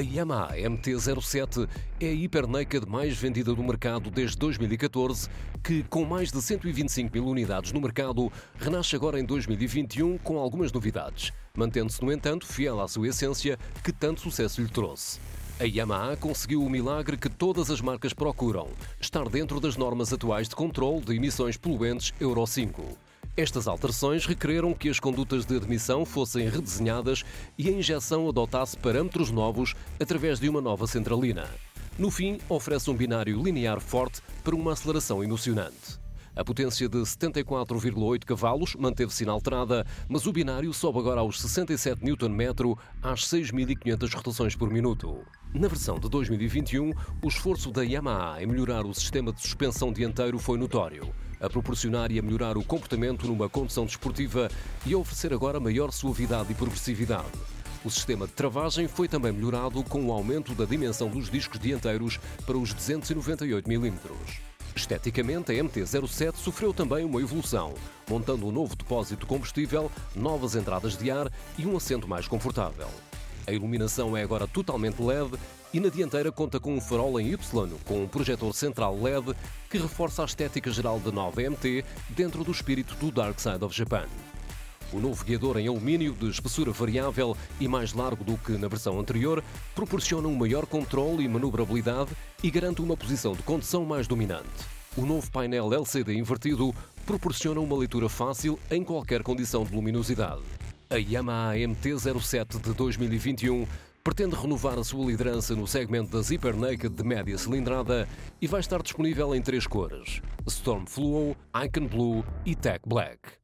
Yamaha MT-07 é a Hyper Naked mais vendida do mercado desde 2014, que, com mais de 125 mil unidades no mercado, renasce agora em 2021 com algumas novidades, mantendo-se, no entanto, fiel à sua essência que tanto sucesso lhe trouxe. A Yamaha conseguiu o milagre que todas as marcas procuram: estar dentro das normas atuais de controle de emissões poluentes Euro 5. Estas alterações requereram que as condutas de admissão fossem redesenhadas e a injeção adotasse parâmetros novos através de uma nova centralina. No fim, oferece um binário linear forte para uma aceleração emocionante. A potência de 74,8 cavalos manteve-se inalterada, mas o binário sobe agora aos 67 Nm às 6.500 rotações por minuto. Na versão de 2021, o esforço da Yamaha em melhorar o sistema de suspensão dianteiro foi notório a proporcionar e a melhorar o comportamento numa condução desportiva e a oferecer agora maior suavidade e progressividade. O sistema de travagem foi também melhorado com o aumento da dimensão dos discos dianteiros para os 298 mm. Esteticamente, a MT-07 sofreu também uma evolução, montando um novo depósito de combustível, novas entradas de ar e um assento mais confortável. A iluminação é agora totalmente LED e na dianteira conta com um farol em Y com um projetor central LED que reforça a estética geral da nova MT dentro do espírito do Dark Side of Japan. O novo guiador em alumínio de espessura variável e mais largo do que na versão anterior proporciona um maior controle e manobrabilidade e garante uma posição de condução mais dominante. O novo painel LCD invertido proporciona uma leitura fácil em qualquer condição de luminosidade. A Yamaha MT-07 de 2021 pretende renovar a sua liderança no segmento da Zipper Naked de média cilindrada e vai estar disponível em três cores: Storm Fluo, Icon Blue e Tech Black.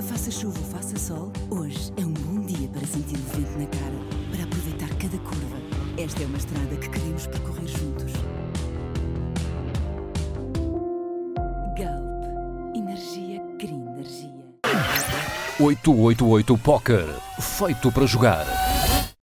Faça chuva ou faça sol, hoje é um bom dia para sentir o vento na cara, para aproveitar cada curva. Esta é uma estrada que queremos percorrer juntos. Galp. Energia Green Energia. 888 Poker. Feito para jogar.